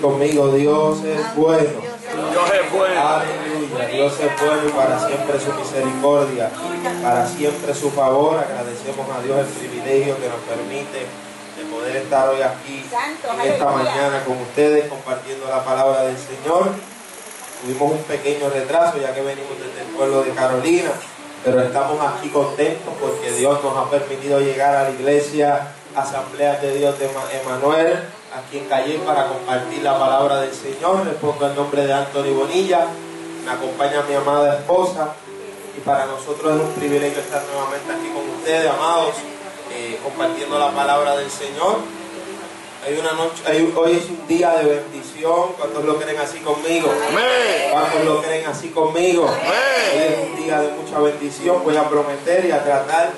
conmigo, Dios es bueno. Dios es bueno. Aleluya. Dios es bueno y para siempre su misericordia, para siempre su favor. Agradecemos a Dios el privilegio que nos permite de poder estar hoy aquí en esta mañana con ustedes compartiendo la palabra del Señor. Tuvimos un pequeño retraso ya que venimos desde el pueblo de Carolina, pero estamos aquí contentos porque Dios nos ha permitido llegar a la iglesia Asamblea de Dios de Emanuel, aquí en Calle para compartir la palabra del Señor. Les pongo el nombre de Anthony Bonilla, me acompaña mi amada esposa y para nosotros es un privilegio estar nuevamente aquí con ustedes, amados, eh, compartiendo la palabra del Señor. Hay una noche, hoy es un día de bendición. ¿Cuántos lo creen así conmigo? ¿Cuántos lo creen así conmigo? Hoy es un día de mucha bendición. Voy a prometer y a tratar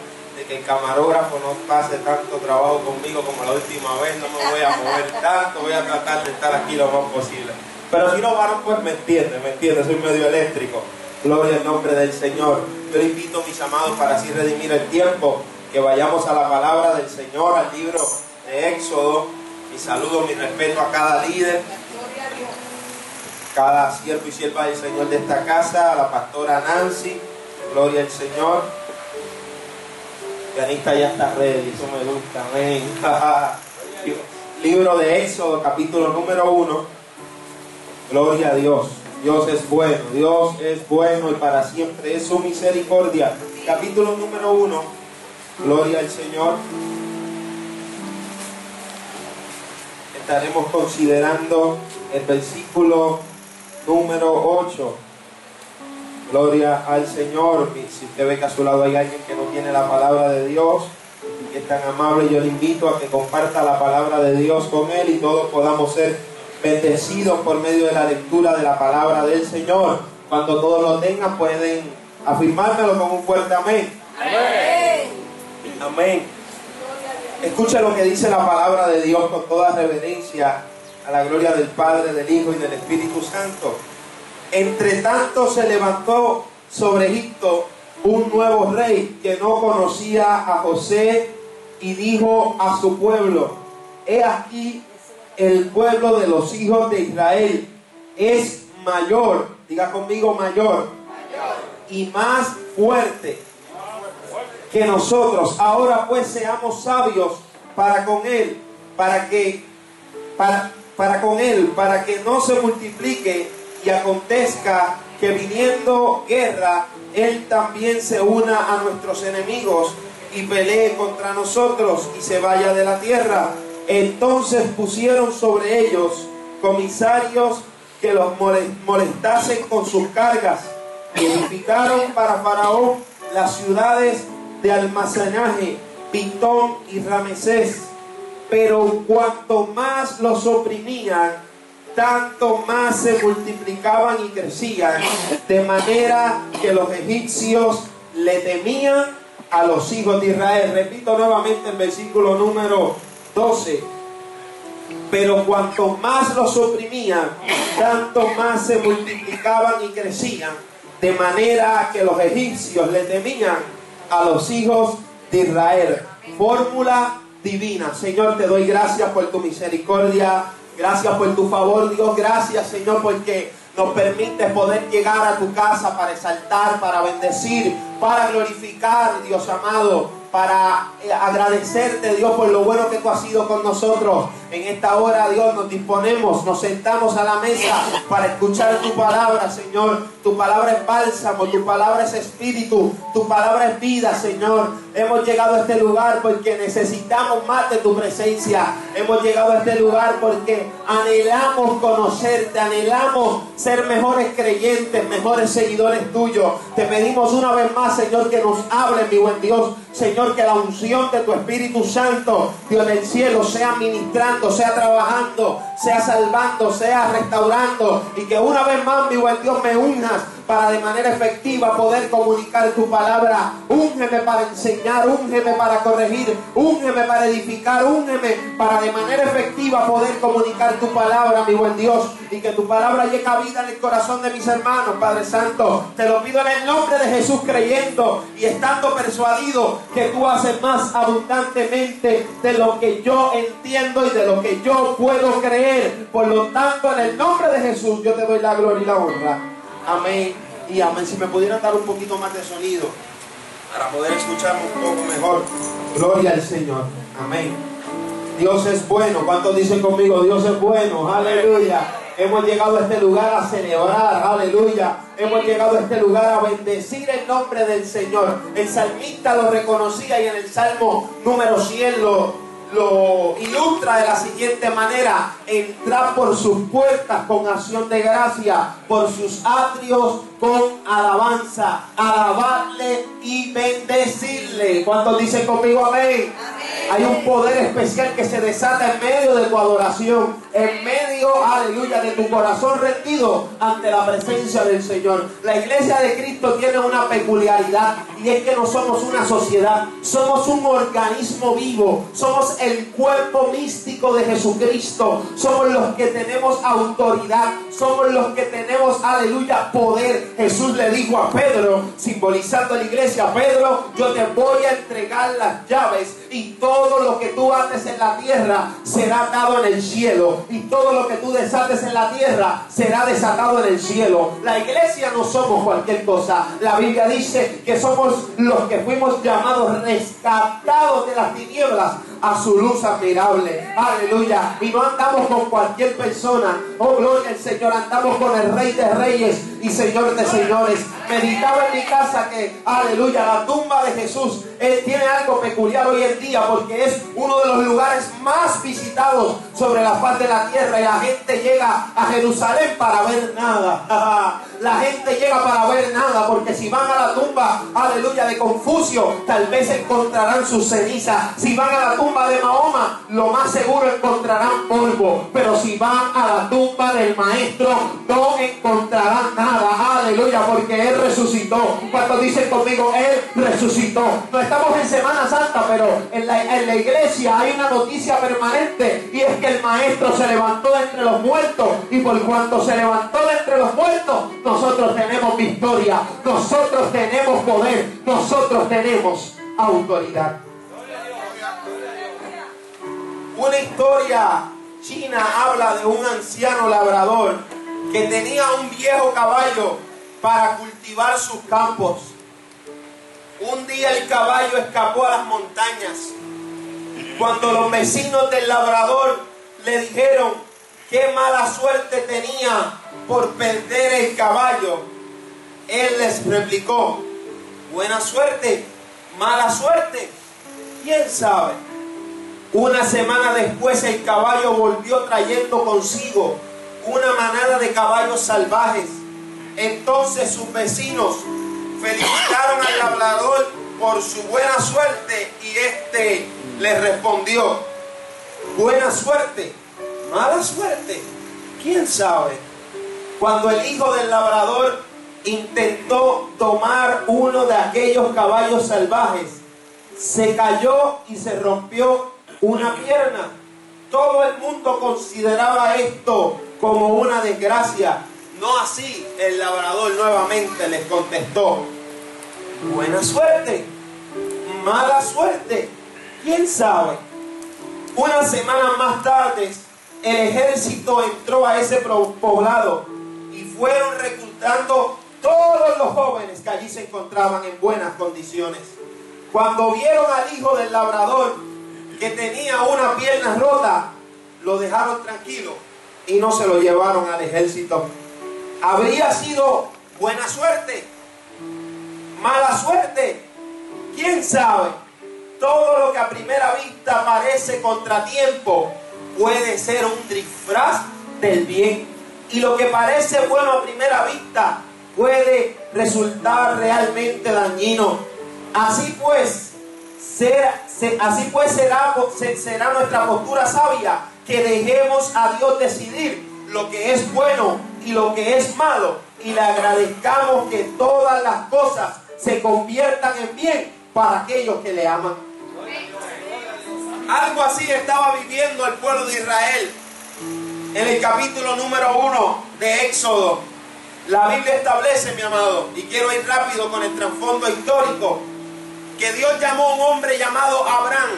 que el camarógrafo no pase tanto trabajo conmigo como la última vez. No me voy a mover tanto. Voy a tratar de estar aquí lo más posible. Pero si no van, pues me entienden, me entienden. Soy medio eléctrico. Gloria al nombre del Señor. Yo invito a mis amados para así redimir el tiempo que vayamos a la palabra del Señor, al libro de Éxodo mi saludo, mi respeto a cada líder, cada siervo y sierva del Señor de esta casa, a la pastora Nancy, gloria al Señor. Pianista ya está ready, eso me gusta, amén. Libro de Éxodo, capítulo número uno. Gloria a Dios. Dios es bueno, Dios es bueno y para siempre es su misericordia. Capítulo número uno. Gloria al Señor. estaremos considerando el versículo número 8. Gloria al Señor. Si usted ve que a su lado hay alguien que no tiene la palabra de Dios y que es tan amable, yo le invito a que comparta la palabra de Dios con él y todos podamos ser bendecidos por medio de la lectura de la palabra del Señor. Cuando todos lo tengan pueden afirmármelo con un fuerte amén. Amén. Amén. Escucha lo que dice la palabra de Dios con toda reverencia a la gloria del Padre, del Hijo y del Espíritu Santo. Entre tanto se levantó sobre Egipto un nuevo rey que no conocía a José y dijo a su pueblo, he aquí el pueblo de los hijos de Israel es mayor, diga conmigo mayor, y más fuerte que nosotros. Ahora pues seamos sabios para con él, para que para, para con él, para que no se multiplique y acontezca que viniendo guerra, él también se una a nuestros enemigos y pelee contra nosotros y se vaya de la tierra. Entonces pusieron sobre ellos comisarios que los molestasen con sus cargas y edificaron para Faraón las ciudades de almacenaje, Pitón y Ramesés. Pero cuanto más los oprimían, tanto más se multiplicaban y crecían, de manera que los egipcios le temían a los hijos de Israel. Repito nuevamente el versículo número 12. Pero cuanto más los oprimían, tanto más se multiplicaban y crecían, de manera que los egipcios le temían a los hijos de Israel. Fórmula divina. Señor, te doy gracias por tu misericordia. Gracias por tu favor, Dios. Gracias, Señor, porque nos permite poder llegar a tu casa para exaltar, para bendecir, para glorificar, Dios amado para eh, agradecerte, Dios, por lo bueno que tú has sido con nosotros. En esta hora, Dios, nos disponemos, nos sentamos a la mesa para escuchar tu palabra, Señor. Tu palabra es bálsamo, tu palabra es espíritu, tu palabra es vida, Señor. Hemos llegado a este lugar porque necesitamos más de tu presencia. Hemos llegado a este lugar porque anhelamos conocerte, anhelamos ser mejores creyentes, mejores seguidores tuyos. Te pedimos una vez más, Señor, que nos hable, mi buen Dios. Señor, que la unción de tu Espíritu Santo, Dios del cielo, sea ministrando, sea trabajando, sea salvando, sea restaurando. Y que una vez más, mi buen Dios, me unas para de manera efectiva poder comunicar tu palabra. Úngeme para enseñar, úngeme para corregir, úngeme para edificar, úngeme para de manera efectiva poder comunicar tu palabra, mi buen Dios, y que tu palabra llegue a vida en el corazón de mis hermanos, Padre Santo. Te lo pido en el nombre de Jesús creyendo y estando persuadido que tú haces más abundantemente de lo que yo entiendo y de lo que yo puedo creer. Por lo tanto, en el nombre de Jesús yo te doy la gloria y la honra. Amén y amén. Si me pudieran dar un poquito más de sonido para poder escucharme un poco mejor. Gloria al Señor. Amén. Dios es bueno. ¿Cuántos dicen conmigo? Dios es bueno. Aleluya. Hemos llegado a este lugar a celebrar, aleluya. Hemos llegado a este lugar a bendecir el nombre del Señor. El salmista lo reconocía y en el Salmo número 100 lo, lo ilustra de la siguiente manera. Entrar por sus puertas con acción de gracia, por sus atrios con alabanza, alabarle y bendecirle. ¿Cuántos dicen conmigo amén? Hay un poder especial que se desata en medio de tu adoración, en medio, aleluya, de tu corazón rendido ante la presencia del Señor. La iglesia de Cristo tiene una peculiaridad y es que no somos una sociedad, somos un organismo vivo, somos el cuerpo místico de Jesucristo, somos los que tenemos autoridad, somos los que tenemos, aleluya, poder. Jesús le dijo a Pedro, simbolizando la iglesia, Pedro, yo te voy a entregar las llaves y todo lo que tú haces en la tierra será dado en el cielo y todo lo que tú desates en la tierra será desatado en el cielo. La iglesia no somos cualquier cosa. La Biblia dice que somos los que fuimos llamados rescatados de las tinieblas a su luz admirable. Aleluya. Y no andamos con cualquier persona. Oh, gloria al Señor. Andamos con el Rey de Reyes y Señor de Señores. Meditaba en mi casa que, aleluya, la tumba de Jesús eh, tiene algo peculiar hoy en día porque es uno de los lugares más visitados sobre la faz de la tierra y la gente llega a Jerusalén para ver nada. la gente llega para ver nada porque si van a la tumba, aleluya, de Confucio, tal vez encontrarán su ceniza. Si van a la tumba de Mahoma, lo más seguro encontrarán polvo. Pero si van a la tumba del maestro, no encontrarán nada. Aleluya, porque Él resucitó. Cuando dicen conmigo, Él resucitó. No estamos en Semana Santa, pero en la, en la iglesia hay una noticia permanente y es que el maestro se levantó de entre los muertos y por cuanto se levantó de entre los muertos, nosotros tenemos victoria, nosotros tenemos poder, nosotros tenemos autoridad. Una historia china habla de un anciano labrador que tenía un viejo caballo para cultivar sus campos. Un día el caballo escapó a las montañas. Cuando los vecinos del labrador le dijeron qué mala suerte tenía por perder el caballo, él les replicó, buena suerte, mala suerte, quién sabe. Una semana después el caballo volvió trayendo consigo una manada de caballos salvajes. Entonces sus vecinos felicitaron al labrador por su buena suerte y éste le respondió, buena suerte, mala suerte, quién sabe. Cuando el hijo del labrador intentó tomar uno de aquellos caballos salvajes, se cayó y se rompió una pierna. Todo el mundo consideraba esto como una desgracia. No así el labrador nuevamente les contestó, buena suerte, mala suerte, quién sabe. Una semana más tarde, el ejército entró a ese poblado y fueron reclutando todos los jóvenes que allí se encontraban en buenas condiciones. Cuando vieron al hijo del labrador que tenía una pierna rota, lo dejaron tranquilo y no se lo llevaron al ejército. Habría sido buena suerte, mala suerte, quién sabe. Todo lo que a primera vista parece contratiempo puede ser un disfraz del bien. Y lo que parece bueno a primera vista puede resultar realmente dañino. Así pues, así pues será, nuestra postura sabia que dejemos a Dios decidir lo que es bueno y lo que es malo y le agradezcamos que todas las cosas se conviertan en bien para aquellos que le aman. Algo así estaba viviendo el pueblo de Israel en el capítulo número uno de Éxodo. La Biblia establece, mi amado, y quiero ir rápido con el trasfondo histórico, que Dios llamó a un hombre llamado Abraham.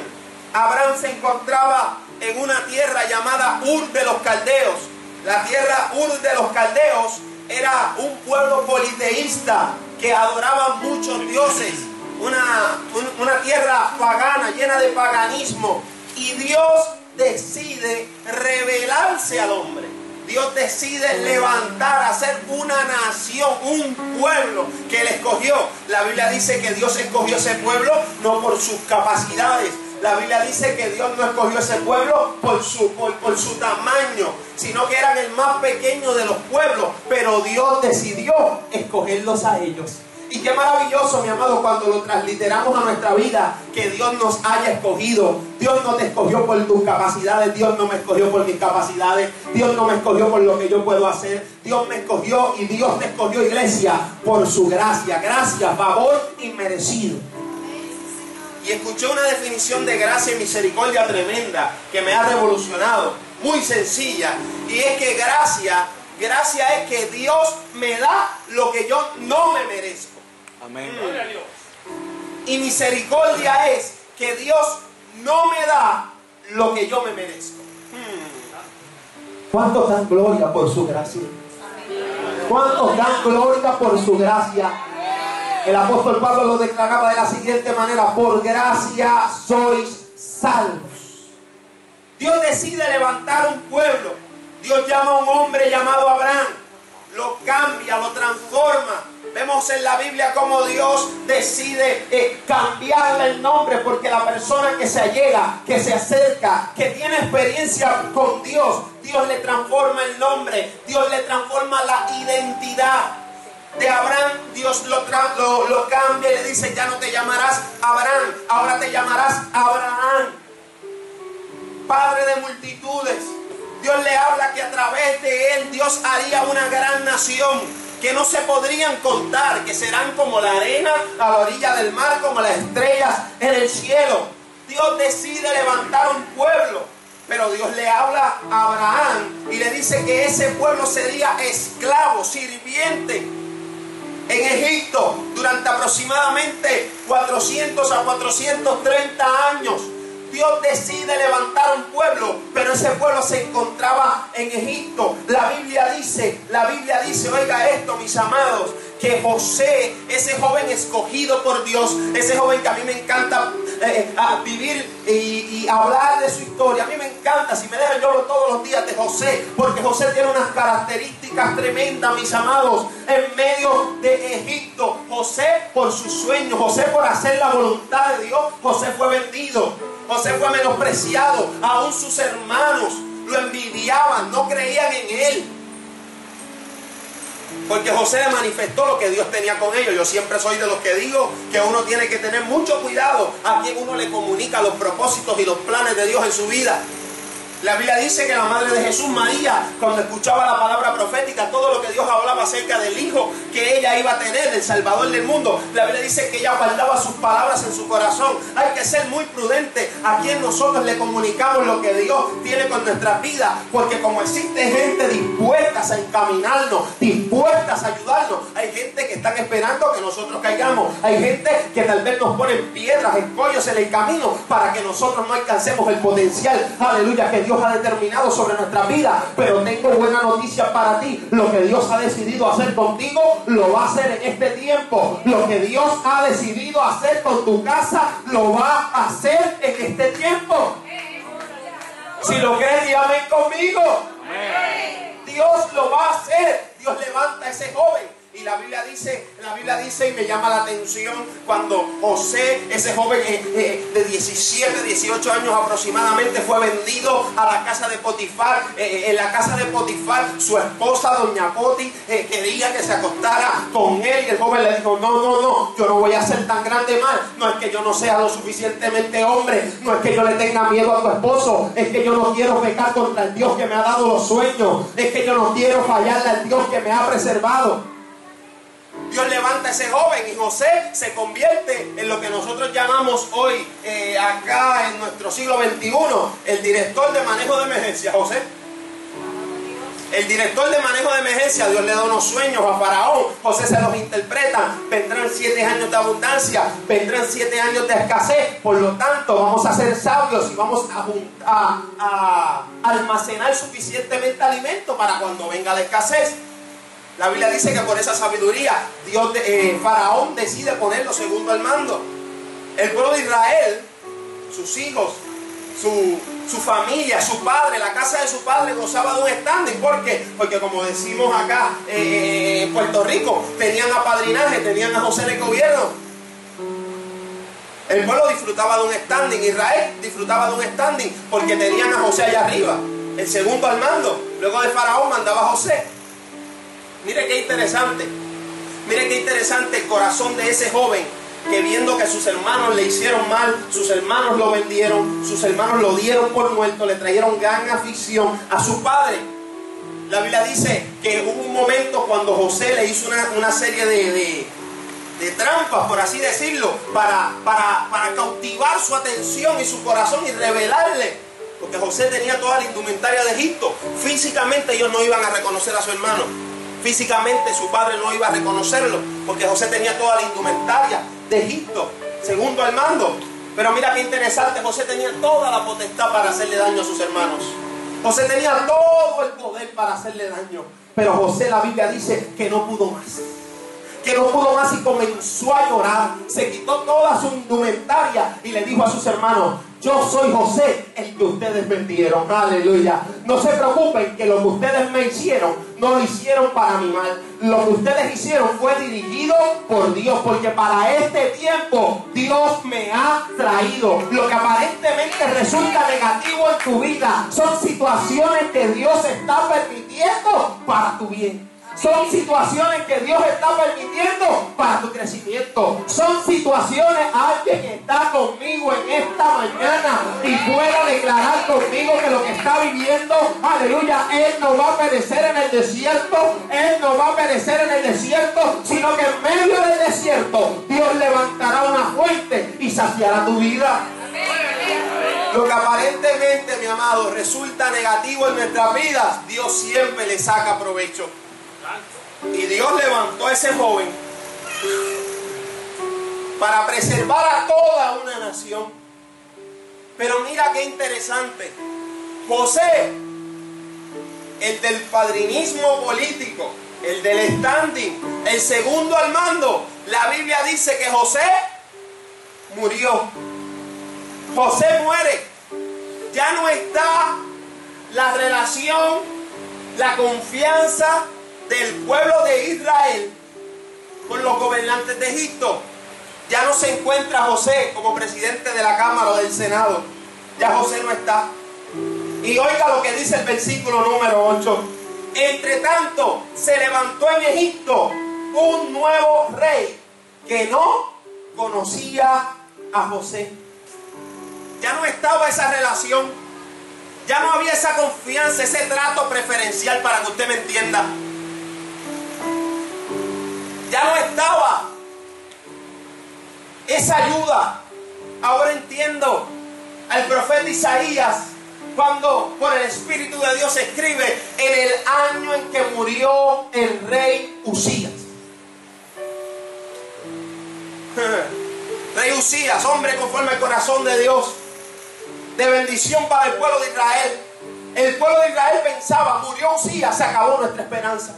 Abraham se encontraba en una tierra llamada Ur de los Caldeos. La tierra Ur de los Caldeos era un pueblo politeísta que adoraba muchos dioses, una, una tierra pagana, llena de paganismo. Y Dios decide revelarse al hombre. Dios decide levantar, hacer una nación, un pueblo que él escogió. La Biblia dice que Dios escogió ese pueblo no por sus capacidades. La Biblia dice que Dios no escogió ese pueblo por su, por, por su tamaño, sino que eran el más pequeño de los pueblos. Pero Dios decidió escogerlos a ellos. Y qué maravilloso, mi amado, cuando lo transliteramos a nuestra vida, que Dios nos haya escogido. Dios no te escogió por tus capacidades, Dios no me escogió por mis capacidades, Dios no me escogió por lo que yo puedo hacer. Dios me escogió y Dios te escogió, iglesia, por su gracia. Gracia, favor inmerecido. Y escuché una definición de gracia y misericordia tremenda que me ha revolucionado. Muy sencilla. Y es que gracia, gracia es que Dios me da lo que yo no me merezco. Amén. Y misericordia es que Dios no me da lo que yo me merezco. ¿Cuántos dan gloria por su gracia? ¿Cuántos dan gloria por su gracia? El apóstol Pablo lo declaraba de la siguiente manera, por gracia sois salvos. Dios decide levantar un pueblo. Dios llama a un hombre llamado Abraham. Lo cambia, lo transforma Vemos en la Biblia cómo Dios decide eh, cambiarle el nombre porque la persona que se allega, que se acerca, que tiene experiencia con Dios, Dios le transforma el nombre, Dios le transforma la identidad. De Abraham, Dios lo, lo, lo cambia y le dice, ya no te llamarás Abraham, ahora te llamarás Abraham, Padre de multitudes. Dios le habla que a través de él Dios haría una gran nación que no se podrían contar, que serán como la arena a la orilla del mar, como las estrellas en el cielo. Dios decide levantar un pueblo, pero Dios le habla a Abraham y le dice que ese pueblo sería esclavo, sirviente en Egipto durante aproximadamente 400 a 430 años. Dios decide levantar un pueblo, pero ese pueblo se encontraba en Egipto. La Biblia dice, la Biblia dice, oiga esto, mis amados, que José, ese joven escogido por Dios, ese joven que a mí me encanta eh, vivir y, hablar de su historia, a mí me encanta, si me dejan yo todos los días de José, porque José tiene unas características tremendas, mis amados, en medio de Egipto. José por su sueño, José por hacer la voluntad de Dios, José fue vendido. José fue menospreciado, aún sus hermanos lo envidiaban, no creían en él. Porque José manifestó lo que Dios tenía con ellos. Yo siempre soy de los que digo que uno tiene que tener mucho cuidado a quien uno le comunica los propósitos y los planes de Dios en su vida. La Biblia dice que la madre de Jesús, María, cuando escuchaba la palabra profética, todo lo que Dios hablaba acerca del Hijo que ella iba a tener, el Salvador del mundo, la Biblia dice que ella guardaba sus palabras en su corazón. Hay que ser muy prudente a quien nosotros le comunicamos lo que Dios tiene con nuestras vidas, porque como existe gente dispuesta a encaminarnos, dispuestas a ayudarnos, hay gente que están esperando que nosotros caigamos, hay gente que tal vez nos pone piedras, escollos en el camino para que nosotros no alcancemos el potencial, aleluya, que Dios ha determinado sobre nuestra vida. Pero tengo buena noticia para ti. Lo que Dios ha decidido hacer contigo, lo va a hacer en este tiempo. Lo que Dios ha decidido hacer con tu casa, lo va a hacer en este tiempo. Si lo crees, dígame conmigo. Dios lo va a hacer. Dios levanta a ese joven y la Biblia dice, la Biblia dice y me llama la atención cuando José, ese joven eh, eh, de 17, 18 años aproximadamente, fue vendido a la casa de Potifar. Eh, en la casa de Potifar, su esposa, doña Poti, quería que se acostara con él y el joven le dijo, no, no, no, yo no voy a ser tan grande mal. No es que yo no sea lo suficientemente hombre, no es que yo le tenga miedo a tu esposo, es que yo no quiero pecar contra el Dios que me ha dado los sueños, es que yo no quiero fallarle al Dios que me ha preservado. Dios levanta a ese joven y José se convierte en lo que nosotros llamamos hoy, eh, acá en nuestro siglo XXI, el director de manejo de emergencia, José. El director de manejo de emergencia, Dios le da unos sueños a Faraón, José se los interpreta, vendrán siete años de abundancia, vendrán siete años de escasez, por lo tanto vamos a ser sabios y vamos a, a almacenar suficientemente alimento para cuando venga la escasez. La Biblia dice que por esa sabiduría Dios, eh, Faraón decide ponerlo segundo al mando. El pueblo de Israel, sus hijos, su, familia, su padre, la casa de su padre gozaba de un standing. ¿Por qué? Porque como decimos acá eh, en Puerto Rico, tenían apadrinaje, tenían a José de gobierno. El pueblo disfrutaba de un standing, Israel disfrutaba de un standing porque tenían a José allá arriba, el segundo al mando. Luego de Faraón mandaba a José. Mire qué interesante. Mire qué interesante el corazón de ese joven que viendo que sus hermanos le hicieron mal, sus hermanos lo vendieron, sus hermanos lo dieron por muerto, le trajeron gran afición a su padre. La Biblia dice que hubo un momento cuando José le hizo una, serie de, de, trampas, por así decirlo, para, para, para cautivar su atención y su corazón y revelarle. Porque José tenía toda la indumentaria de Egipto. Físicamente ellos no iban a reconocer a su hermano Físicamente su padre no iba a reconocerlo, porque José tenía toda la indumentaria de Egipto, segundo al mando. Pero mira qué interesante, José tenía toda la potestad para hacerle daño a sus hermanos. José tenía todo el poder para hacerle daño. Pero José, la Biblia dice que no pudo más. Que no pudo más y comenzó a llorar. Se quitó toda su indumentaria y le dijo a sus hermanos, yo soy José, el que ustedes vendieron. Aleluya. No se preocupen que lo que ustedes me hicieron, no lo hicieron para mi mal. Lo que ustedes hicieron fue dirigido por Dios. Porque para este tiempo Dios me ha traído. Lo que aparentemente resulta negativo en tu vida son situaciones que Dios está permitiendo para tu bien. Son situaciones que Dios está permitiendo para tu crecimiento. Son situaciones, alguien está conmigo en esta mañana y pueda declarar conmigo que lo que está viviendo, aleluya, Él no va a perecer en el desierto, Él no va a perecer en el desierto, sino que en medio del desierto Dios levantará una fuente y saciará tu vida. Lo que aparentemente, mi amado, resulta negativo en nuestras vidas, Dios siempre le saca provecho. Y Dios levantó a ese joven para preservar a toda una nación. Pero mira qué interesante. José, el del padrinismo político, el del standing, el segundo al mando, la Biblia dice que José murió. José muere. Ya no está la relación, la confianza, del pueblo de Israel con los gobernantes de Egipto. Ya no se encuentra José como presidente de la Cámara o del Senado. Ya José no está. Y oiga lo que dice el versículo número 8. Entre tanto, se levantó en Egipto un nuevo rey que no conocía a José. Ya no estaba esa relación. Ya no había esa confianza, ese trato preferencial para que usted me entienda ya no estaba esa ayuda. Ahora entiendo al profeta Isaías cuando por el Espíritu de Dios escribe en el año en que murió el rey Usías. Rey Usías, hombre conforme al corazón de Dios, de bendición para el pueblo de Israel. El pueblo de Israel pensaba, murió Usías, se acabó nuestra esperanza.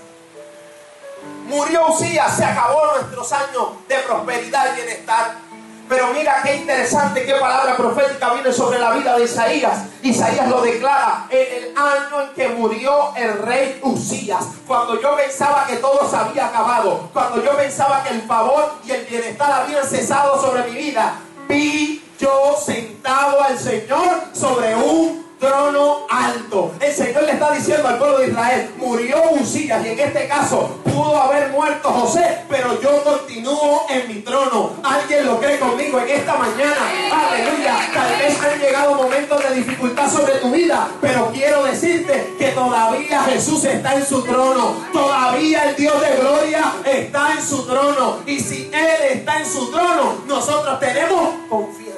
Murió Usías, se acabó nuestros años de prosperidad y bienestar. Pero mira qué interesante, qué palabra profética viene sobre la vida de Isaías. Isaías lo declara en el año en que murió el rey Usías. Cuando yo pensaba que todo se había acabado. Cuando yo pensaba que el favor y el bienestar habían cesado sobre mi vida. Vi yo sentado al Señor sobre un trono alto. El Señor le está diciendo al pueblo de Israel, murió Usías y en este caso pudo haber muerto José, pero yo continúo en mi trono. ¿Alguien lo cree conmigo en esta mañana? Aleluya. Tal vez han llegado momentos de dificultad sobre tu vida, pero quiero decirte que todavía Jesús está en su trono. Todavía el Dios de gloria está en su trono. Y si Él está en su trono, nosotros tenemos confianza.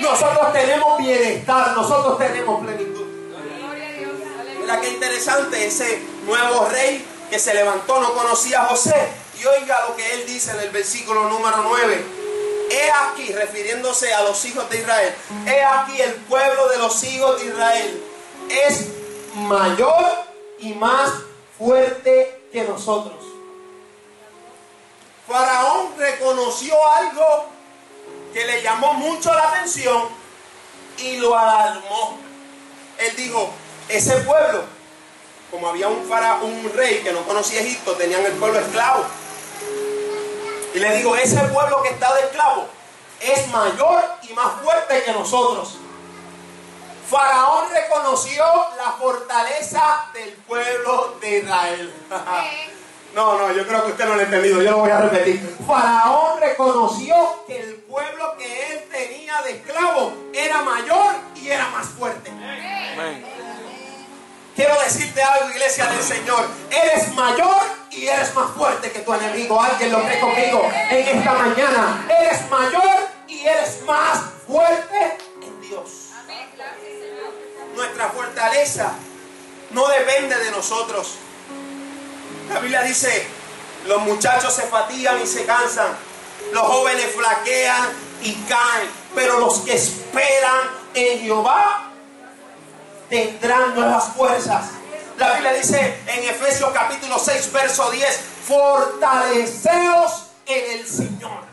Nosotros tenemos bienestar, nosotros tenemos plenitud. Mira qué interesante ese nuevo rey que se levantó, no conocía a José. Y oiga lo que él dice en el versículo número 9. He aquí, refiriéndose a los hijos de Israel, he aquí el pueblo de los hijos de Israel es mayor y más fuerte que nosotros. Faraón reconoció algo que le llamó mucho la atención y lo alarmó. Él dijo, ese pueblo, como había un, un rey que no conocía Egipto, tenían el pueblo esclavo. Y le digo, ese pueblo que está de esclavo es mayor y más fuerte que nosotros. Faraón reconoció la fortaleza del pueblo de Israel. No, no, yo creo que usted no lo ha entendido, yo lo voy a repetir. Faraón reconoció que el pueblo que él tenía de esclavo era mayor y era más fuerte. Quiero decirte algo, iglesia del Señor. Eres mayor y eres más fuerte que tu enemigo. Alguien lo cree conmigo en esta mañana. Eres mayor y eres más fuerte en Dios. Nuestra fortaleza no depende de nosotros. La Biblia dice, los muchachos se fatigan y se cansan, los jóvenes flaquean y caen, pero los que esperan en Jehová tendrán nuevas fuerzas. La Biblia dice en Efesios capítulo 6, verso 10, fortaleceos en el Señor.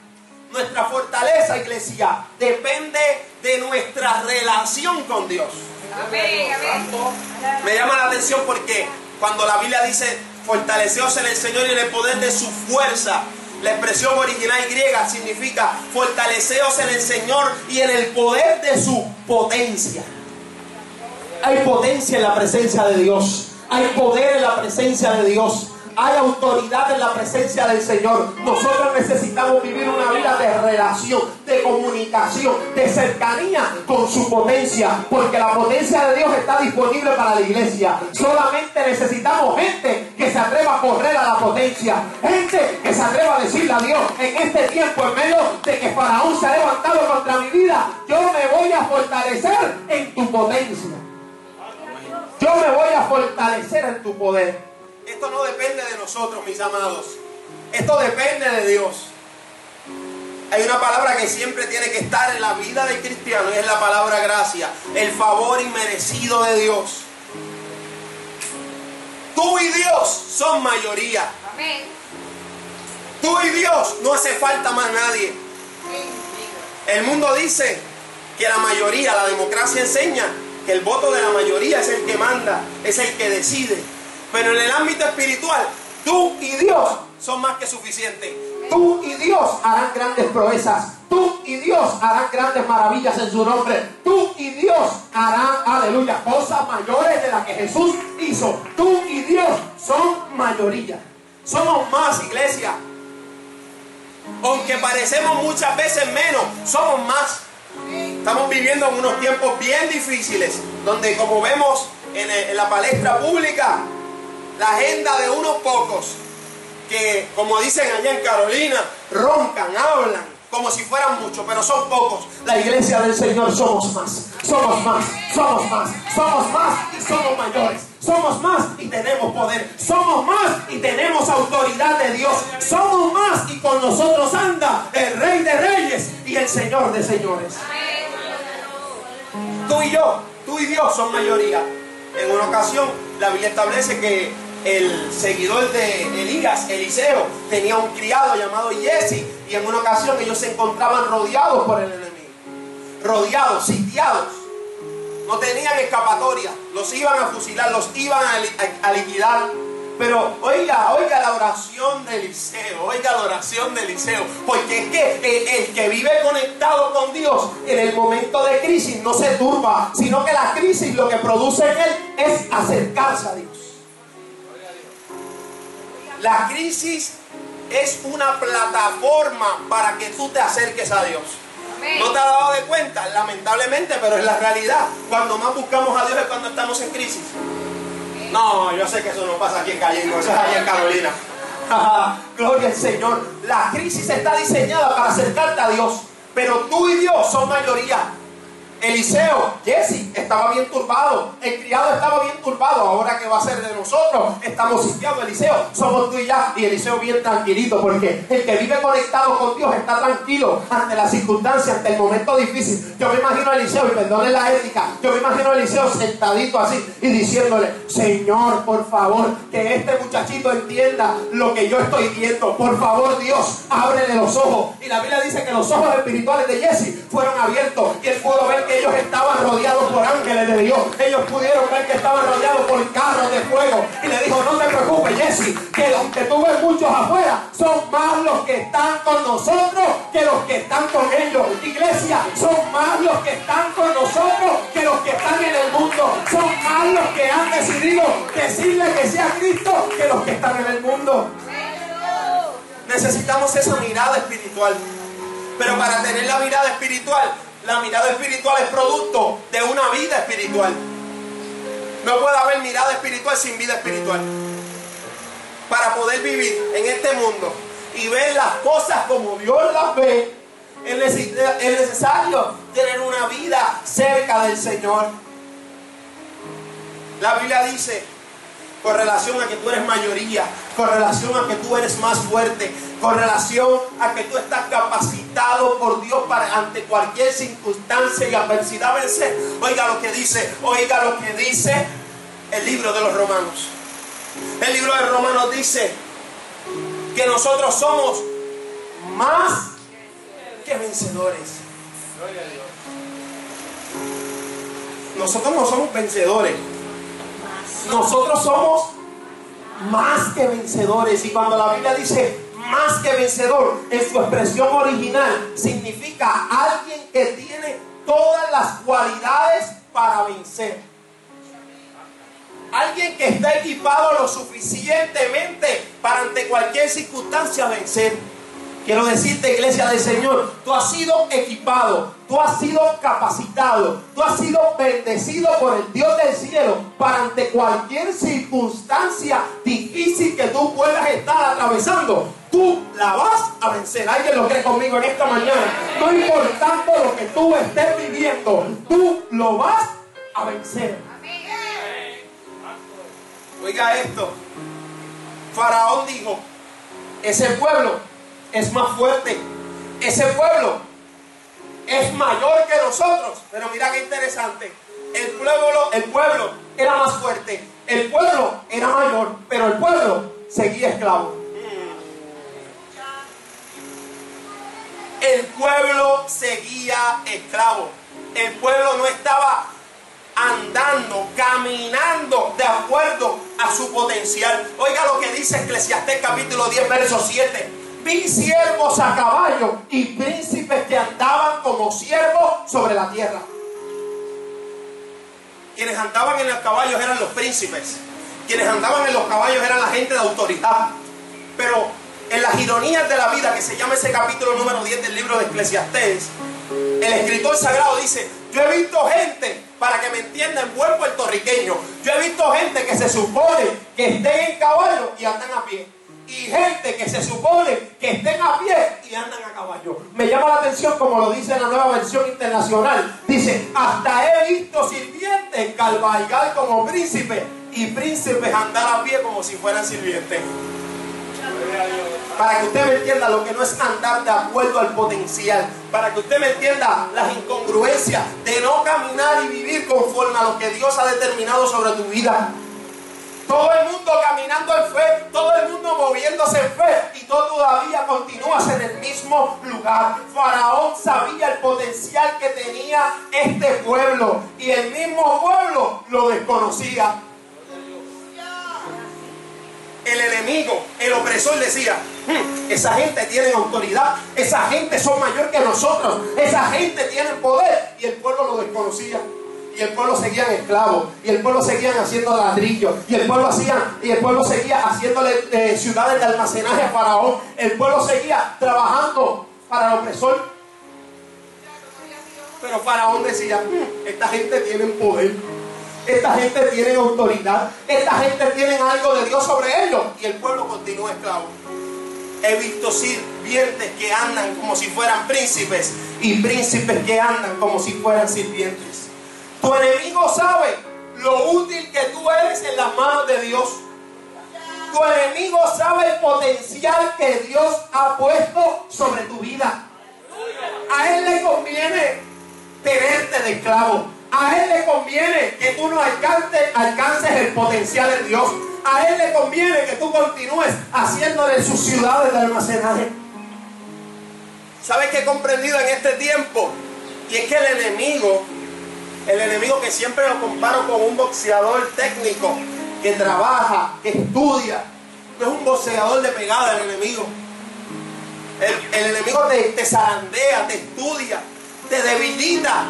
Nuestra fortaleza, iglesia, depende de nuestra relación con Dios. Me llama la atención porque cuando la Biblia dice fortaleceos en el Señor y en el poder de su fuerza. La expresión original griega significa fortaleceos en el Señor y en el poder de su potencia. Hay potencia en la presencia de Dios. Hay poder en la presencia de Dios. Hay autoridad en la presencia del Señor. Nosotros necesitamos vivir una vida de relación, de comunicación, de cercanía con su potencia. Porque la potencia de Dios está disponible para la iglesia. Solamente necesitamos gente que se atreva a correr a la potencia. Gente que se atreva a decirle a Dios en este tiempo, en medio de que Faraón se ha levantado contra mi vida, yo me voy a fortalecer en tu potencia. Yo me voy a fortalecer en tu poder. Esto no depende de nosotros, mis amados. Esto depende de Dios. Hay una palabra que siempre tiene que estar en la vida del cristiano y es la palabra gracia, el favor inmerecido de Dios. Tú y Dios son mayoría. Tú y Dios no hace falta más nadie. El mundo dice que la mayoría, la democracia enseña que el voto de la mayoría es el que manda, es el que decide. Pero en el ámbito espiritual, tú y Dios son más que suficientes. Tú y Dios harán grandes proezas. Tú y Dios harán grandes maravillas en su nombre. Tú y Dios harán, aleluya, cosas mayores de las que Jesús hizo. Tú y Dios son mayoría. Somos más, iglesia. Aunque parecemos muchas veces menos, somos más. Estamos viviendo en unos tiempos bien difíciles, donde como vemos en, la palestra pública, la agenda de unos pocos que, como dicen allá en Carolina, roncan, hablan, como si fueran muchos, pero son pocos. La iglesia del Señor somos más, somos más, somos más, somos más y somos mayores. Somos más y tenemos poder. Somos más y tenemos autoridad de Dios. Somos más y con nosotros anda el Rey de Reyes y el Señor de Señores. Tú y yo, tú y Dios son mayoría. En una ocasión la Biblia establece que el seguidor de Elías, Eliseo, tenía un criado llamado Jesse. Y en una ocasión ellos se encontraban rodeados por el enemigo. Rodeados, sitiados. No tenían escapatoria. Los iban a fusilar, los iban a, liquidar. Pero oiga, oiga la oración de Eliseo, oiga la oración de Eliseo, porque es que el, que vive conectado con Dios en el momento de crisis no se turba, sino que la crisis lo que produce en él es acercarse a Dios. La crisis es una plataforma para que tú te acerques a Dios. ¿No te has dado de cuenta? Lamentablemente, pero es la realidad. Cuando más buscamos a Dios es cuando estamos en crisis. No, yo sé que eso no pasa aquí en Cayendo, eso es allá en Carolina. Gloria al Señor. La crisis está diseñada para acercarte a Dios. Pero tú y Dios son mayoría. Eliseo, Jesse, estaba bien turbado. El criado estaba bien turbado. Ahora que va a ser de nosotros, estamos sitiados. Eliseo, somos tú y ya. Y Eliseo bien tranquilito, porque el que vive conectado con Dios está tranquilo ante las circunstancias, ante el momento difícil. Yo me imagino a Eliseo, y perdone la ética, yo me imagino a Eliseo sentadito así y diciéndole, Señor, por favor, que este muchachito entienda lo que yo estoy viendo. Por favor, Dios, ábrele los ojos. Y la Biblia dice que los ojos espirituales de Jesse fueron abiertos y él pudo ver que ellos estaban rodeados por ángeles de Dios. Ellos pudieron ver que estaban rodeados por carros de fuego. Y le dijo, no te preocupes, Jesse, que aunque tú ves muchos afuera, son más los que están con nosotros que los que están con ellos. Iglesia, son más los que están con nosotros que los que están en el mundo. Son más los que han decidido decirle que sea Cristo que los que están en el mundo. Necesitamos esa mirada espiritual. Pero para tener la mirada espiritual la mirada espiritual es producto de una vida espiritual. No puede haber mirada espiritual sin vida espiritual. Para poder vivir en este mundo y ver las cosas como Dios las ve, es necesario tener una vida cerca del Señor. La Biblia dice, con relación a que tú eres mayoría, con relación a que tú eres más fuerte, con relación a que tú estás capacitado por Dios para ante cualquier circunstancia y adversidad vencer. Oiga lo que dice, oiga lo que dice el libro de los romanos. El libro de Romanos dice que nosotros somos más que vencedores. Nosotros no somos vencedores. Nosotros somos más que vencedores. Y cuando la Biblia dice más que vencedor, en su expresión original, significa alguien que tiene todas las cualidades para vencer. Alguien que está equipado lo suficientemente para ante cualquier circunstancia vencer. Quiero decirte, iglesia del Señor, tú has sido equipado, tú has sido capacitado, tú has sido bendecido por el Dios del cielo para ante cualquier circunstancia difícil que tú puedas estar atravesando. Tú la vas a vencer. Alguien lo cree conmigo en esta mañana. No importando lo que tú estés viviendo, tú lo vas a vencer. Oiga esto. Faraón dijo, ese pueblo es más fuerte. Ese pueblo es mayor que nosotros. Pero mira qué interesante. El pueblo, el pueblo era más fuerte. El pueblo era mayor. Pero el pueblo seguía esclavo. El pueblo seguía esclavo. El pueblo no estaba andando, caminando de acuerdo a su potencial. Oiga lo que dice Eclesiastés capítulo 10, verso 7 vi siervos a caballo y príncipes que andaban como siervos sobre la tierra. Quienes andaban en los caballos eran los príncipes. Quienes andaban en los caballos eran la gente de autoridad. Pero en las ironías de la vida, que se llama ese capítulo número 10 del libro de Eclesiastés, el escritor sagrado dice, yo he visto gente, para que me entiendan, buen puertorriqueño, yo he visto gente que se supone que estén en caballo y andan a pie y gente que se supone que estén a pie y andan a caballo. Me llama la atención como lo dice la nueva versión internacional. Dice, hasta he visto sirvientes cabalgar como príncipes y príncipes andar a pie como si fueran sirvientes. Para que usted me entienda lo que no es andar de acuerdo al potencial. Para que usted me entienda las incongruencias de no caminar y vivir conforme a lo que Dios ha determinado sobre tu vida. Todo el mundo caminando en fe, todo el mundo moviéndose en fe y todavía continúas en el mismo lugar. Faraón sabía el potencial que tenía este pueblo y el mismo pueblo lo desconocía. El enemigo, el opresor decía, "Hmm, esa gente tiene autoridad, esa gente son mayor que nosotros, esa gente tiene poder y el pueblo lo desconocía. Y el pueblo seguía esclavos, y el pueblo seguía haciendo ladrillos, y el pueblo hacía, y el pueblo seguía haciéndole eh, ciudades de almacenaje a Faraón. El pueblo seguía trabajando para el opresor. Pero Faraón decía, "Hmm, esta gente tiene poder, esta gente tiene autoridad, esta gente tiene algo de Dios sobre ellos, y el pueblo continúa esclavo. He visto sirvientes que andan como si fueran príncipes y príncipes que andan como si fueran sirvientes. Tu enemigo sabe lo útil que tú eres en las manos de Dios. Tu enemigo sabe el potencial que Dios ha puesto sobre tu vida. A él le conviene tenerte de esclavo. A él le conviene que tú no alcances, alcances el potencial de Dios. A él le conviene que tú continúes haciéndole sus ciudades de almacenaje. ¿Sabes qué he comprendido en este tiempo? Y es que el enemigo, el enemigo que siempre lo comparo con un boxeador técnico que trabaja, que estudia, no es un boxeador de pegada el enemigo. El, enemigo te, te zarandea, te estudia, te debilita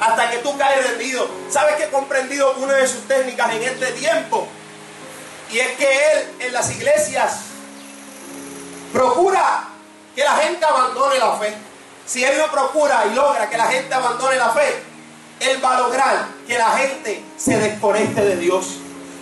hasta que tú caes rendido. ¿Sabes que he comprendido una de sus técnicas en este tiempo? Y es que él en las iglesias procura que la gente abandone la fe. Si él no procura y logra que la gente abandone la fe, él va a lograr que la gente se desconecte de Dios.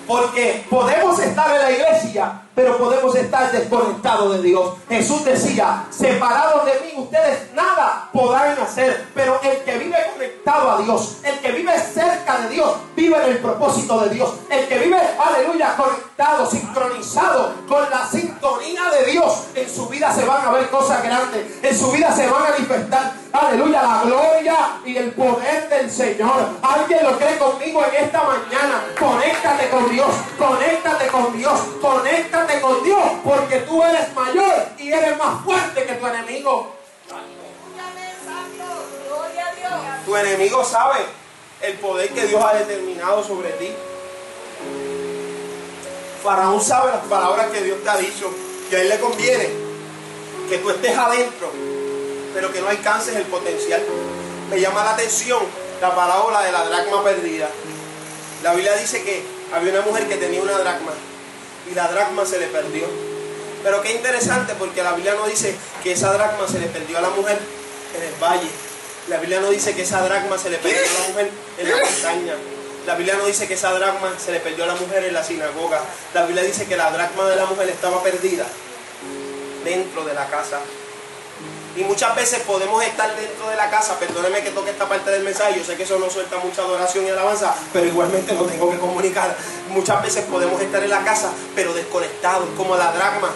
Porque podemos estar en la iglesia, pero podemos estar desconectados de Dios. Jesús decía, separados de mí ustedes nada podrán hacer, pero el que vive conectado a Dios, el que vive cerca de Dios, vive en el propósito de Dios. El que vive, aleluya, conectado, sincronizado con la sintonía de Dios, en su vida se van a ver cosas grandes, en su vida se van a manifestar, aleluya, la gloria y el poder del Señor. ¿Alguien lo cree conmigo en esta mañana? Conéctate con Dios, conéctate con Dios, conéctate con Dios, porque tú eres mayor y eres más fuerte que tu enemigo. Tu enemigo sabe el poder que Dios ha determinado sobre ti. Faraón sabe las palabras que Dios te ha dicho, que a él le conviene que tú estés adentro, pero que no alcances el potencial. Me llama la atención la parábola de la dracma perdida. La Biblia dice que había una mujer que tenía una dracma y la dracma se le perdió. Pero qué interesante porque la Biblia no dice que esa dracma se le perdió a la mujer en el valle. La Biblia no dice que esa dracma se le perdió a la mujer en la montaña. La Biblia no dice que esa dracma se le perdió a la mujer en la sinagoga. La Biblia dice que la dracma de la mujer estaba perdida dentro de la casa. Y muchas veces podemos estar dentro de la casa, perdóneme que toque esta parte del mensaje, yo sé que eso no suelta mucha adoración y alabanza, pero igualmente lo tengo que comunicar. Muchas veces podemos estar en la casa, pero desconectados, como la dracma,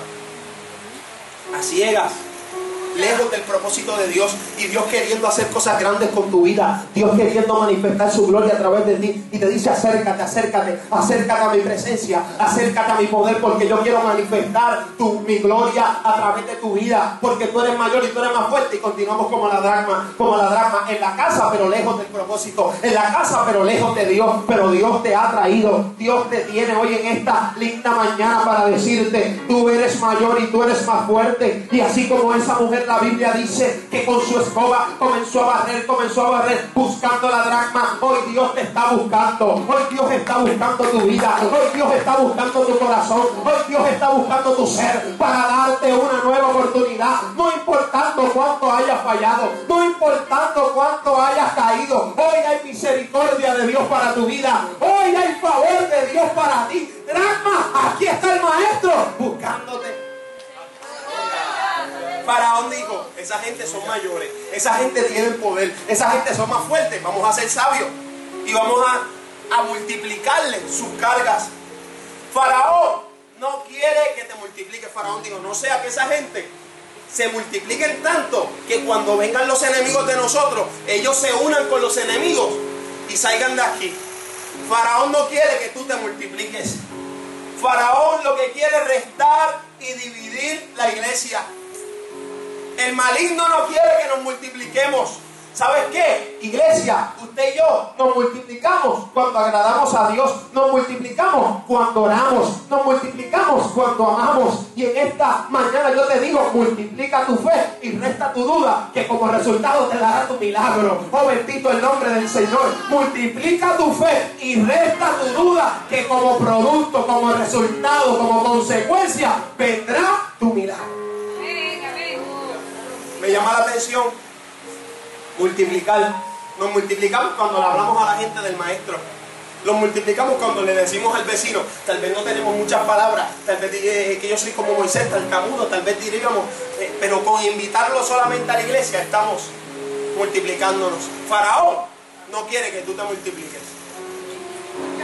a ciegas, lejos del propósito de Dios y Dios queriendo hacer cosas grandes con tu vida, Dios queriendo manifestar su gloria a través de ti y te dice acércate, acércate, acércate a mi presencia, acércate a mi poder porque yo quiero manifestar mi gloria a través de tu vida porque tú eres mayor y tú eres más fuerte y continuamos como la drama, como la drama en la casa pero lejos del propósito, en la casa pero lejos de Dios, pero Dios te ha traído, Dios te tiene hoy en esta linda mañana para decirte, tú eres mayor y tú eres más fuerte y así como esa mujer la Biblia dice que con su escoba comenzó a barrer, comenzó a barrer buscando la dracma. Hoy Dios te está buscando. Hoy Dios está buscando tu vida. Hoy Dios está buscando tu corazón. Hoy Dios está buscando tu ser para darte una nueva oportunidad. No importando cuánto hayas fallado. No importando cuánto hayas caído. Hoy hay misericordia de Dios para tu vida. Hoy hay favor de Dios para ti. Dracma, aquí está el maestro buscándote. Faraón dijo, esa gente son mayores, esa gente tiene poder, esa gente son más fuertes, vamos a ser sabios y vamos a, a multiplicarle sus cargas. Faraón no quiere que te multiplique. Faraón dijo, no sea que esa gente se multipliquen tanto que cuando vengan los enemigos de nosotros, ellos se unan con los enemigos y salgan de aquí. Faraón no quiere que tú te multipliques. Faraón lo que quiere es restar y dividir la iglesia. El maligno no quiere que nos multipliquemos. ¿Sabes qué? Iglesia, usted y yo nos multiplicamos cuando agradamos a Dios, nos multiplicamos cuando oramos, nos multiplicamos cuando amamos. Y en esta mañana yo te digo, multiplica tu fe y resta tu duda, que como resultado te dará tu milagro. Oh bendito el nombre del Señor. Multiplica tu fe y resta tu duda, que como producto, como resultado, como consecuencia, vendrá tu milagro. Me llama la atención multiplicar. Nos multiplicamos cuando le hablamos a la gente del maestro. Los multiplicamos cuando le decimos al vecino, tal vez no tenemos muchas palabras, tal vez eh, que yo soy como Moisés, camudo, tal vez diríamos, eh, pero con invitarlo solamente a la iglesia estamos multiplicándonos. Faraón no quiere que tú te multipliques.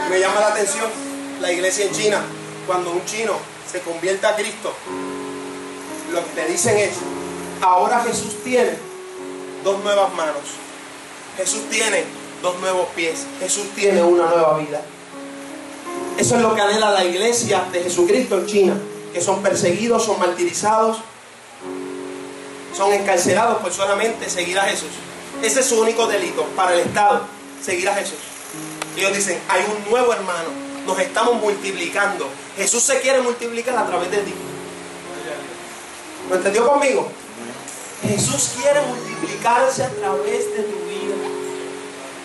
Me llama la atención la iglesia en China, cuando un chino se convierte a Cristo, lo que te dicen es, ahora Jesús tiene dos nuevas manos. Jesús tiene dos nuevos pies. Jesús tiene una nueva vida. Eso es lo que anhela la iglesia de Jesucristo en China, que son perseguidos, son martirizados, son encarcelados por solamente seguir a Jesús. Ese es su único delito para el Estado, seguir a Jesús. Ellos dicen, hay un nuevo hermano, nos estamos multiplicando. Jesús se quiere multiplicar a través de ti. ¿Lo entendió conmigo? Jesús quiere multiplicarse a través de tu vida.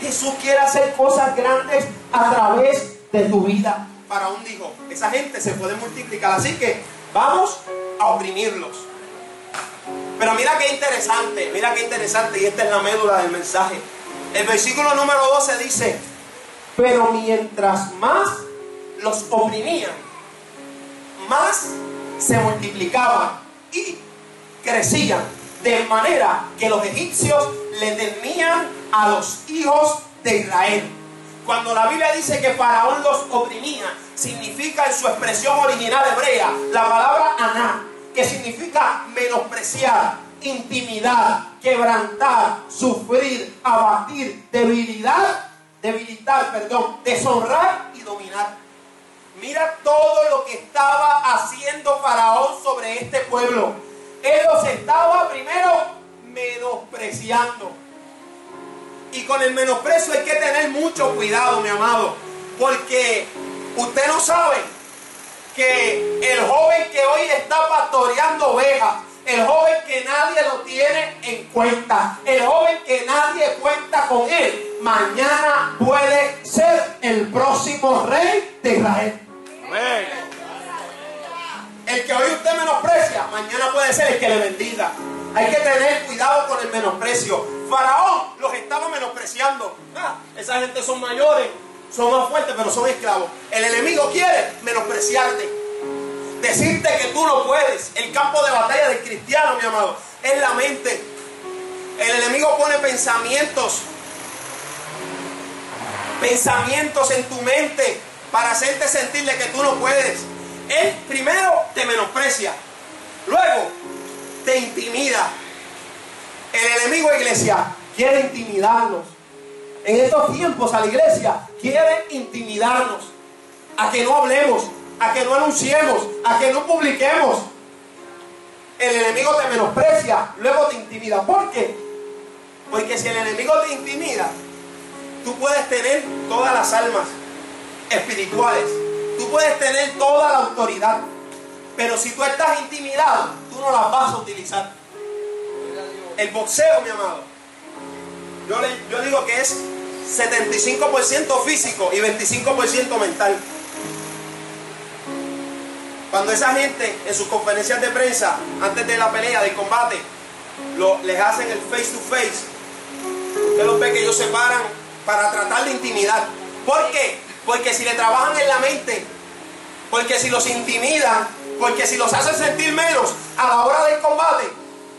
Jesús quiere hacer cosas grandes a través de tu vida. Faraón dijo, esa gente se puede multiplicar, así que vamos a oprimirlos. Pero mira qué interesante, mira qué interesante, y esta es la médula del mensaje. El versículo número 12 dice, pero mientras más los oprimían, más se multiplicaban y crecían de manera que los egipcios le temían a los hijos de Israel. Cuando la Biblia dice que Faraón los oprimía, significa en su expresión original hebrea la palabra aná, que significa menospreciar, intimidar, quebrantar, sufrir, abatir, debilidad, debilitar, perdón, deshonrar y dominar. Mira todo lo que estaba haciendo Faraón sobre este pueblo él los estaba primero menospreciando. Y con el menosprecio hay que tener mucho cuidado, mi amado. Porque usted no sabe que el joven que hoy está pastoreando ovejas, el joven que nadie lo tiene en cuenta, el joven que nadie cuenta con él, mañana puede ser el próximo rey de Israel. Amén. El que hoy usted menosprecia, mañana puede ser el que le bendiga. Hay que tener cuidado con el menosprecio. Faraón los estaba menospreciando. Ah, esa gente son mayores, son más fuertes, pero son esclavos. El enemigo quiere menospreciarte. Decirte que tú no puedes. El campo de batalla del cristiano, mi amado, es la mente. El enemigo pone pensamientos. Pensamientos en tu mente para hacerte sentirle que tú no puedes. Él primero te menosprecia, luego te intimida. El enemigo iglesia quiere intimidarnos. En estos tiempos a la iglesia quiere intimidarnos a que no hablemos, a que no anunciemos, a que no publiquemos. El enemigo te menosprecia, luego te intimida. ¿Por qué? Porque si el enemigo te intimida, tú puedes tener todas las almas espirituales Tú puedes tener toda la autoridad, pero si tú estás intimidado, tú no las vas a utilizar. El boxeo, mi amado, yo, yo digo que es 75% físico y 25% mental. Cuando esa gente en sus conferencias de prensa, antes de la pelea, del combate, lo, les hacen el face to face, usted los ve que ellos se paran para tratar de intimidar. ¿Por qué? Porque si le trabajan en la mente, porque si los intimidan, porque si los hacen sentir menos a la hora del combate,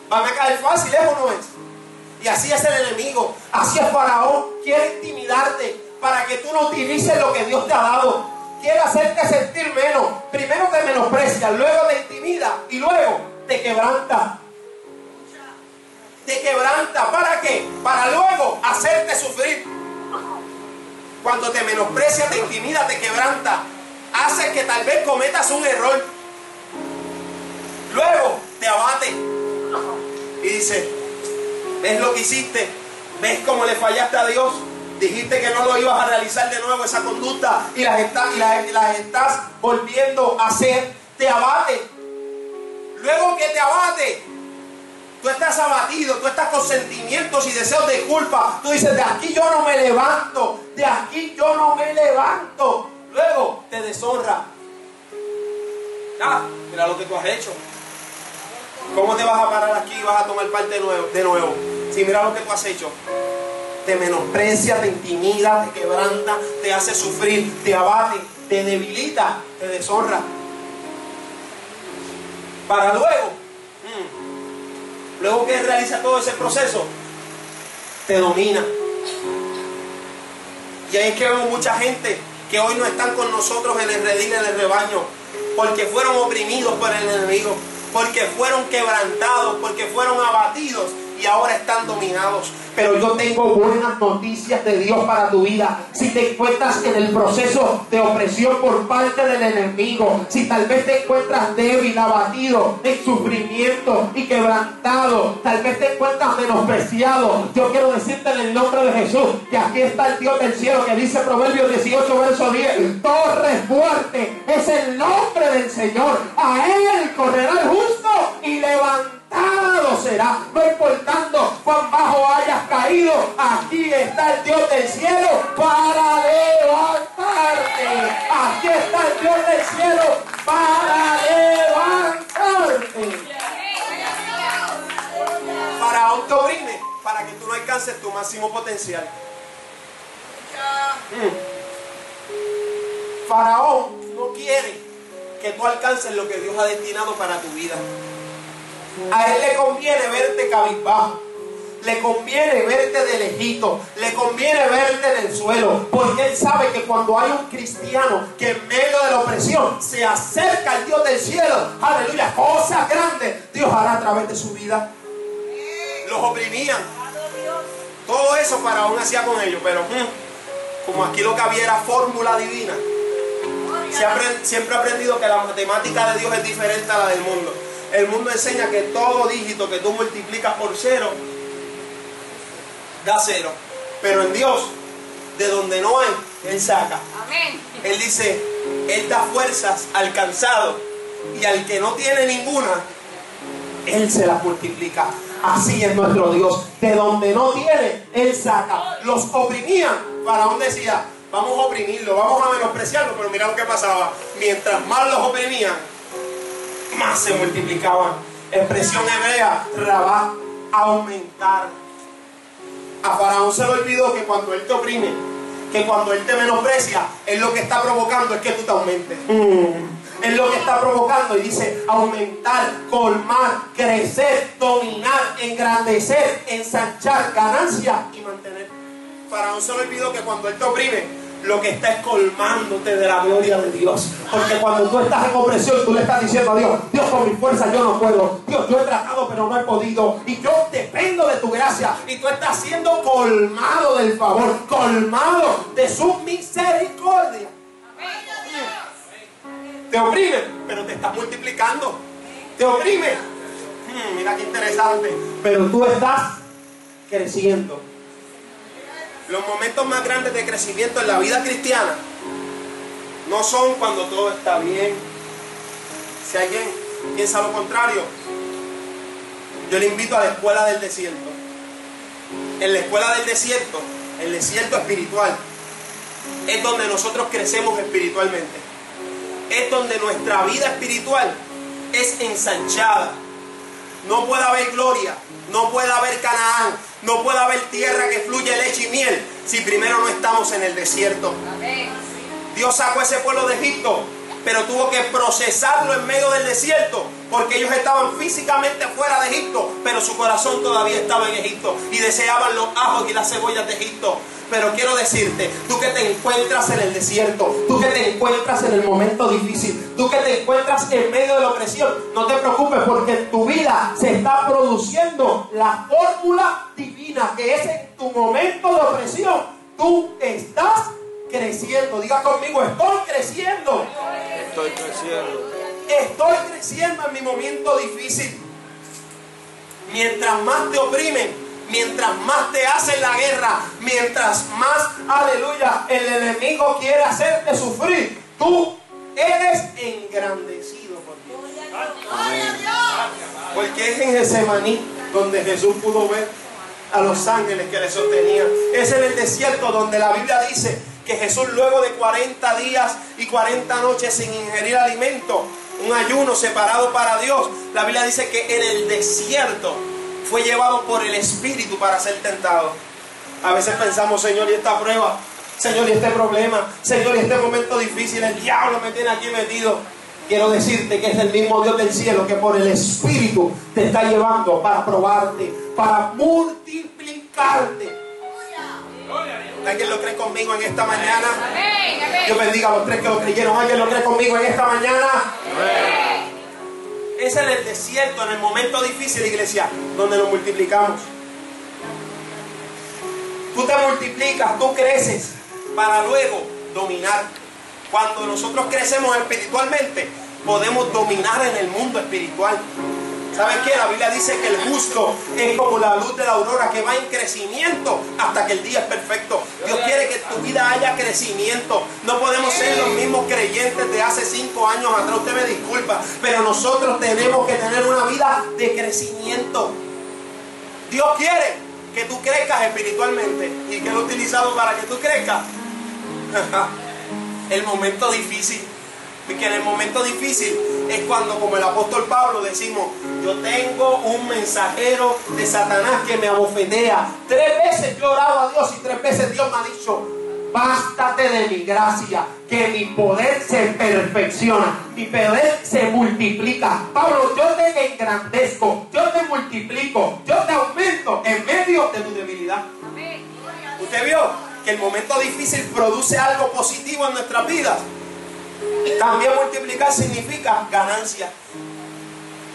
van a caer fácil, ¿es o no es? Y así es el enemigo, así es Faraón, quiere intimidarte para que tú no utilices lo que Dios te ha dado. Quiere hacerte sentir menos. Primero te menosprecia, luego te intimida y luego te quebranta. Te quebranta, ¿para qué? Para luego hacerte sufrir. Cuando te menosprecia, te intimida, te quebranta. hace que tal vez cometas un error. Luego te abate y dice, ¿ves lo que hiciste? ¿Ves cómo le fallaste a Dios? Dijiste que no lo ibas a realizar de nuevo esa conducta y las, y las estás volviendo a hacer. Te abate. Luego que te abate, tú estás abatido, tú estás con sentimientos y deseos de culpa. Tú dices, de aquí yo no me levanto, de aquí yo no me levanto. Luego te deshonra. Ah, mira lo que tú has hecho. ¿Cómo te vas a parar aquí y vas a tomar parte de nuevo? De nuevo? Si mira lo que tú has hecho. Te menosprecia, te intimida, te quebranta, te hace sufrir, te abate, te debilita, te deshonra. Para luego, mm, luego que realiza todo ese proceso, te domina. Y ahí es que vemos mucha gente que hoy no están con nosotros en el redil, en el rebaño, porque fueron oprimidos por el enemigo porque fueron quebrantados, porque fueron abatidos y ahora están dominados. Pero yo tengo buenas noticias de Dios para tu vida. Si te encuentras en el proceso de opresión por parte del enemigo, si tal vez te encuentras débil, abatido, en sufrimiento y quebrantado, tal vez te encuentras menospreciado, yo quiero decirte en el nombre de Jesús que aquí está el Dios del cielo que dice Proverbios 18, verso 10, torre fuerte es el nombre del Señor. A él correrá el justo y levantará será, no importando cuán bajo hayas caído, aquí está el Dios del cielo para levantarte. Aquí está el Dios del cielo para levantarte. Para oprime, para que tú no alcances tu máximo potencial. Mm. Faraón no quiere que tú alcances lo que Dios ha destinado para tu vida. A él le conviene verte cabizbajo. Le conviene verte de lejito, le conviene verte en el suelo, porque él sabe que cuando hay un cristiano que en medio de la opresión se acerca al Dios del cielo, aleluya, cosas grandes Dios hará a través de su vida. Los oprimían. Todo eso para aún hacía con ellos, pero mm, como aquí lo que había era fórmula divina, siempre he aprendido que la matemática de Dios es diferente a la del mundo. El mundo enseña que todo dígito que tú multiplicas por cero da cero. Pero en Dios, de donde no hay, Él saca. Él dice, Él da fuerzas al cansado y al que no tiene ninguna, Él se las multiplica. Así es nuestro Dios. De donde no tiene, Él saca. Los oprimían. Faraón decía, vamos a oprimirlo, vamos a menospreciarlo, pero mira lo que pasaba. Mientras más los oprimían, más se multiplicaban. Expresión hebrea, rabá, aumentar. A Faraón se le olvidó que cuando él te oprime, que cuando él te menosprecia, él lo que está provocando es que tú te aumentes. Mm. Es lo que está provocando y dice aumentar, colmar, crecer, dominar, engrandecer, ensanchar, ganancia y mantener. Faraón se le olvidó que cuando él te oprime, lo que está es colmándote de la gloria de Dios. Porque cuando tú estás en opresión, tú le estás diciendo a Dios, Dios con mi fuerza yo no puedo. Dios, yo he tratado pero no he podido. Y yo dependo de tu gracia. Y tú estás siendo colmado del favor, colmado de su misericordia. Te oprimen, pero te estás multiplicando. Te oprimen. Hmm, mira qué interesante. Pero tú estás creciendo. Los momentos más grandes de crecimiento en la vida cristiana no son cuando todo está bien. Si alguien piensa lo contrario, yo le invito a la escuela del desierto. En la escuela del desierto, el desierto espiritual, es donde nosotros crecemos espiritualmente. Es donde nuestra vida espiritual es ensanchada. No puede haber gloria, no puede haber Canaán, no puede haber tierra que fluya leche y miel si primero no estamos en el desierto. Dios sacó a ese pueblo de Egipto, pero tuvo que procesarlo en medio del desierto, porque ellos estaban físicamente fuera de Egipto, pero su corazón todavía estaba en Egipto y deseaban los ajos y las cebollas de Egipto. Pero quiero decirte, tú que te encuentras en el desierto, tú que te encuentras en el momento difícil, tú que te encuentras en medio de la opresión, no te preocupes porque en tu vida se está produciendo la fórmula que es en tu momento de opresión. Tú estás creciendo. Diga conmigo, estoy creciendo. Estoy creciendo. Estoy creciendo en mi momento difícil. Mientras más te oprimen, mientras más te hacen la guerra, mientras más, aleluya, el enemigo quiere hacerte sufrir, tú eres engrandecido por Dios. Porque es en Getsemaní donde Jesús pudo ver a los ángeles que le sostenían. Es en el desierto donde la Biblia dice que Jesús luego de 40 días y 40 noches sin ingerir alimento, un ayuno separado para Dios, la Biblia dice que en el desierto fue llevado por el Espíritu para ser tentado. A veces pensamos, Señor, y esta prueba, Señor, y este problema, Señor, y este momento difícil, el diablo me tiene aquí metido. Quiero decirte que es el mismo Dios del cielo que por el Espíritu te está llevando para probarte, para multiplicarte. ¿Alguien lo cree conmigo en esta mañana? Dios bendiga a los tres que lo creyeron. ¿Alguien lo cree conmigo en esta mañana? Es en el desierto, en el momento difícil, iglesia, donde lo multiplicamos. Tú te multiplicas, tú creces para luego dominar. Cuando nosotros crecemos espiritualmente, podemos dominar en el mundo espiritual. ¿Sabes qué? La Biblia dice que el justo es como la luz de la aurora que va en crecimiento hasta que el día es perfecto. Dios quiere que tu vida haya crecimiento. No podemos ser los mismos creyentes de hace cinco años atrás. Usted me disculpa, pero nosotros tenemos que tener una vida de crecimiento. Dios quiere que tú crezcas espiritualmente y que lo utilizado para que tú crezcas. el momento difícil. Porque en el momento difícil es cuando, como el apóstol Pablo, decimos, yo tengo un mensajero de Satanás que me abofetea. Tres veces yo he orado a Dios y tres veces Dios me ha dicho, bástate de mi gracia, que mi poder se perfecciona, mi poder se multiplica. Pablo, yo te engrandezco, yo te multiplico, yo te aumento en medio de tu debilidad. ¿Usted vio que el momento difícil produce algo positivo en nuestras vidas? También multiplicar significa ganancia.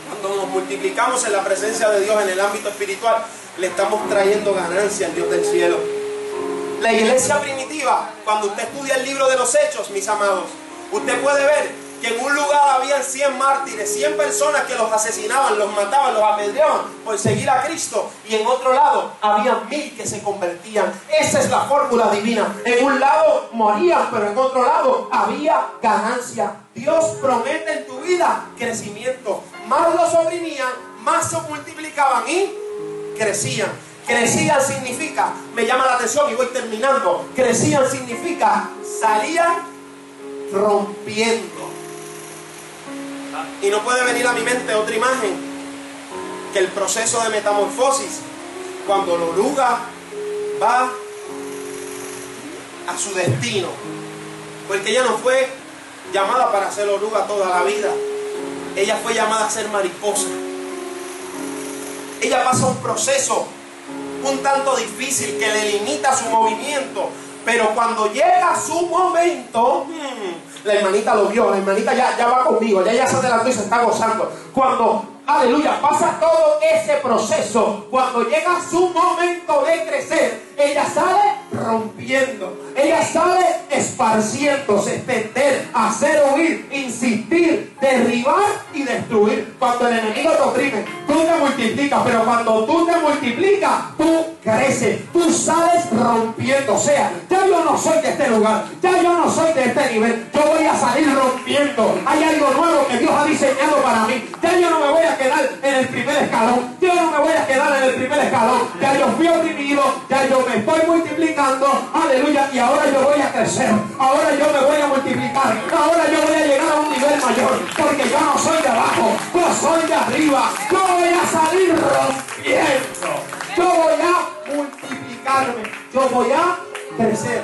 Cuando nos multiplicamos en la presencia de Dios en el ámbito espiritual, le estamos trayendo ganancia al Dios del cielo. La iglesia primitiva, cuando usted estudia el libro de los hechos, mis amados, usted puede ver que en un lugar habían 100 mártires, 100 personas que los asesinaban, los mataban, los apedreaban por seguir a Cristo. Y en otro lado había mil que se convertían. Esa es la fórmula divina. En un lado morían, pero en otro lado había ganancia. Dios promete en tu vida crecimiento. Más los oprimían, más se multiplicaban y crecían. Crecían significa, me llama la atención y voy terminando. Crecían significa, salían rompiendo. Y no puede venir a mi mente otra imagen que el proceso de metamorfosis, cuando la oruga va a su destino. Porque ella no fue llamada para ser oruga toda la vida. Ella fue llamada a ser mariposa. Ella pasa un proceso un tanto difícil que le limita su movimiento. Pero cuando llega su momento, hmm, la hermanita lo vio, la hermanita ya, ya va conmigo, ya ya se adelantó y se está gozando. Cuando, aleluya, pasa todo ese proceso, cuando llega su momento de crecer, ella sale rompiendo, ella sale esparciéndose, extender, hacer huir, insistir, derribar y destruir. Cuando el enemigo te oprime, tú te multiplicas, pero cuando tú te multiplicas, tú creces, tú sales rompiendo. O sea, ya yo no soy de este lugar, ya yo no soy de este nivel, yo voy a salir rompiendo. Hay algo nuevo que Dios ha diseñado para mí. Ya yo no me voy a quedar en el primer escalón, yo no me voy a quedar en el primer escalón. Ya yo fui oprimido, ya yo me estoy multiplicando, aleluya, y ahora yo voy a crecer, ahora yo me voy a multiplicar, ahora yo voy a llegar a un nivel mayor, porque yo no soy de abajo, yo soy de arriba, yo voy a salir rompiendo, yo voy a multiplicarme, yo voy a crecer.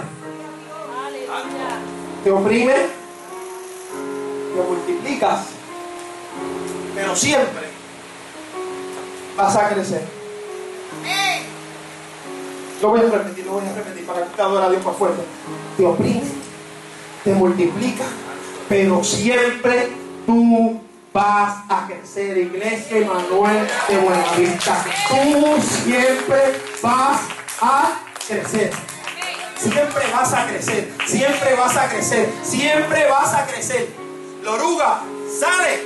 Te oprime, te multiplicas, pero siempre vas a crecer. Lo voy a repetir, lo voy a repetir para que adore a Dios más fuerte. Te oprime, te multiplica, pero siempre tú vas a crecer. Iglesia Emanuel de Buenavista. Tú siempre vas a crecer. siempre vas a crecer, siempre vas a crecer, siempre vas a crecer. La oruga sale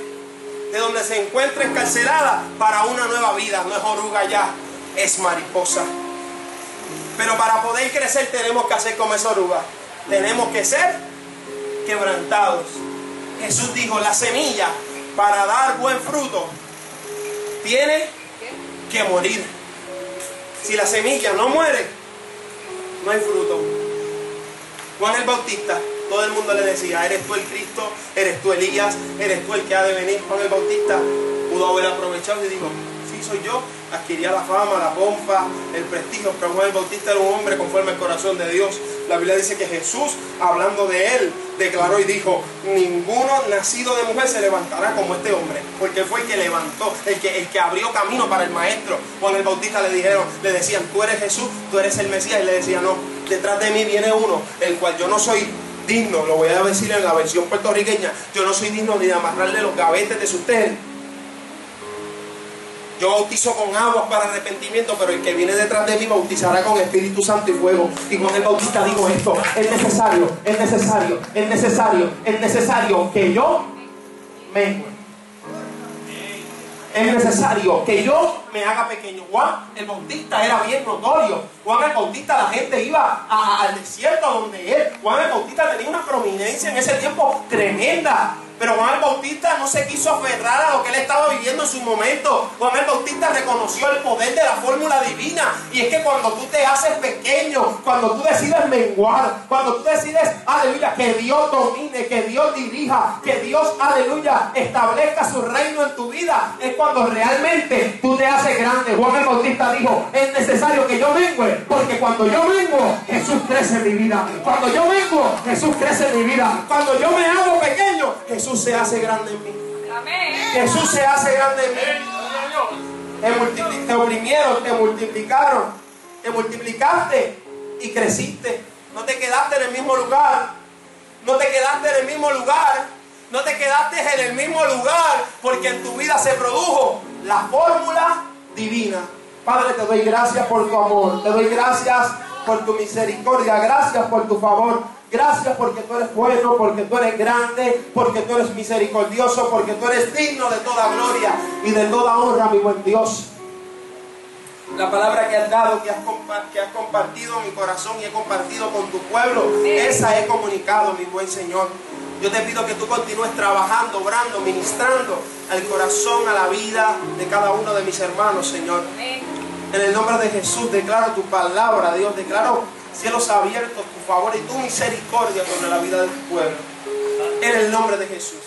de donde se encuentra encarcelada para una nueva vida. No es oruga ya, es mariposa. Pero para poder crecer tenemos que hacer como esa oruga. Tenemos que ser quebrantados. Jesús dijo, la semilla para dar buen fruto tiene que morir. Si la semilla no muere, no hay fruto. Juan el Bautista, todo el mundo le decía, eres tú el Cristo, eres tú Elías, eres tú el que ha de venir. Juan el Bautista pudo haber aprovechado y dijo, sí soy yo, adquiría la fama, la pompa, el prestigio, pero Juan el Bautista era un hombre conforme al corazón de Dios. La Biblia dice que Jesús, hablando de él, declaró y dijo, ninguno nacido de mujer se levantará como este hombre, porque fue el que levantó, el que, el que abrió camino para el maestro. Juan el Bautista le dijeron, le decían, tú eres Jesús, tú eres el Mesías, y le decía, no, detrás de mí viene uno, el cual yo no soy digno, lo voy a decir en la versión puertorriqueña, yo no soy digno ni de amarrarle los gavetes de su usted yo bautizo con aguas para arrepentimiento, pero el que viene detrás de mí bautizará con Espíritu Santo y fuego. Y con el bautista digo esto, es necesario, es necesario, es necesario, es necesario que yo me es necesario que yo me haga pequeño. Juan el Bautista era bien notorio. Juan el Bautista, la gente iba al desierto donde él. Juan el Bautista tenía una prominencia en ese tiempo tremenda. Pero Juan el Bautista no se quiso aferrar a lo que él estaba viviendo en su momento. Juan el Bautista reconoció el poder de la fórmula divina. Y es que cuando tú te haces pequeño, cuando tú decides menguar, cuando tú decides, aleluya, que Dios domine, que Dios dirija, que Dios, aleluya, establezca su reino en tu vida, es cuando realmente tú te haces grande. Juan el Bautista dijo, es necesario que yo mengue, porque cuando yo mengo, Jesús crece en mi vida. Cuando yo mengo, Jesús crece en mi vida. Cuando yo me hago pequeño, Jesús Jesús se hace grande en mí. Jesús se hace grande en mí. Te, oprimieron, te multiplicaron, te multiplicaste y creciste. No te quedaste en el mismo lugar. No te quedaste en el mismo lugar. No te quedaste en el mismo lugar porque en tu vida se produjo la fórmula divina. Padre, te doy gracias por tu amor. Te doy gracias por tu misericordia. Gracias por tu favor. Gracias porque tú eres bueno, porque tú eres grande, porque tú eres misericordioso, porque tú eres digno de toda gloria y de toda honra, mi buen Dios. La palabra que has dado, que has, que has compartido mi corazón y he compartido con tu pueblo, esa he comunicado, mi buen Señor. Yo te pido que tú continúes trabajando, obrando, ministrando al corazón, a la vida de cada uno de mis hermanos, Señor. En el nombre de Jesús declaro tu palabra, Dios. Declaro cielos abiertos, tu favor y tu misericordia sobre la vida de tu pueblo. En el nombre de Jesús.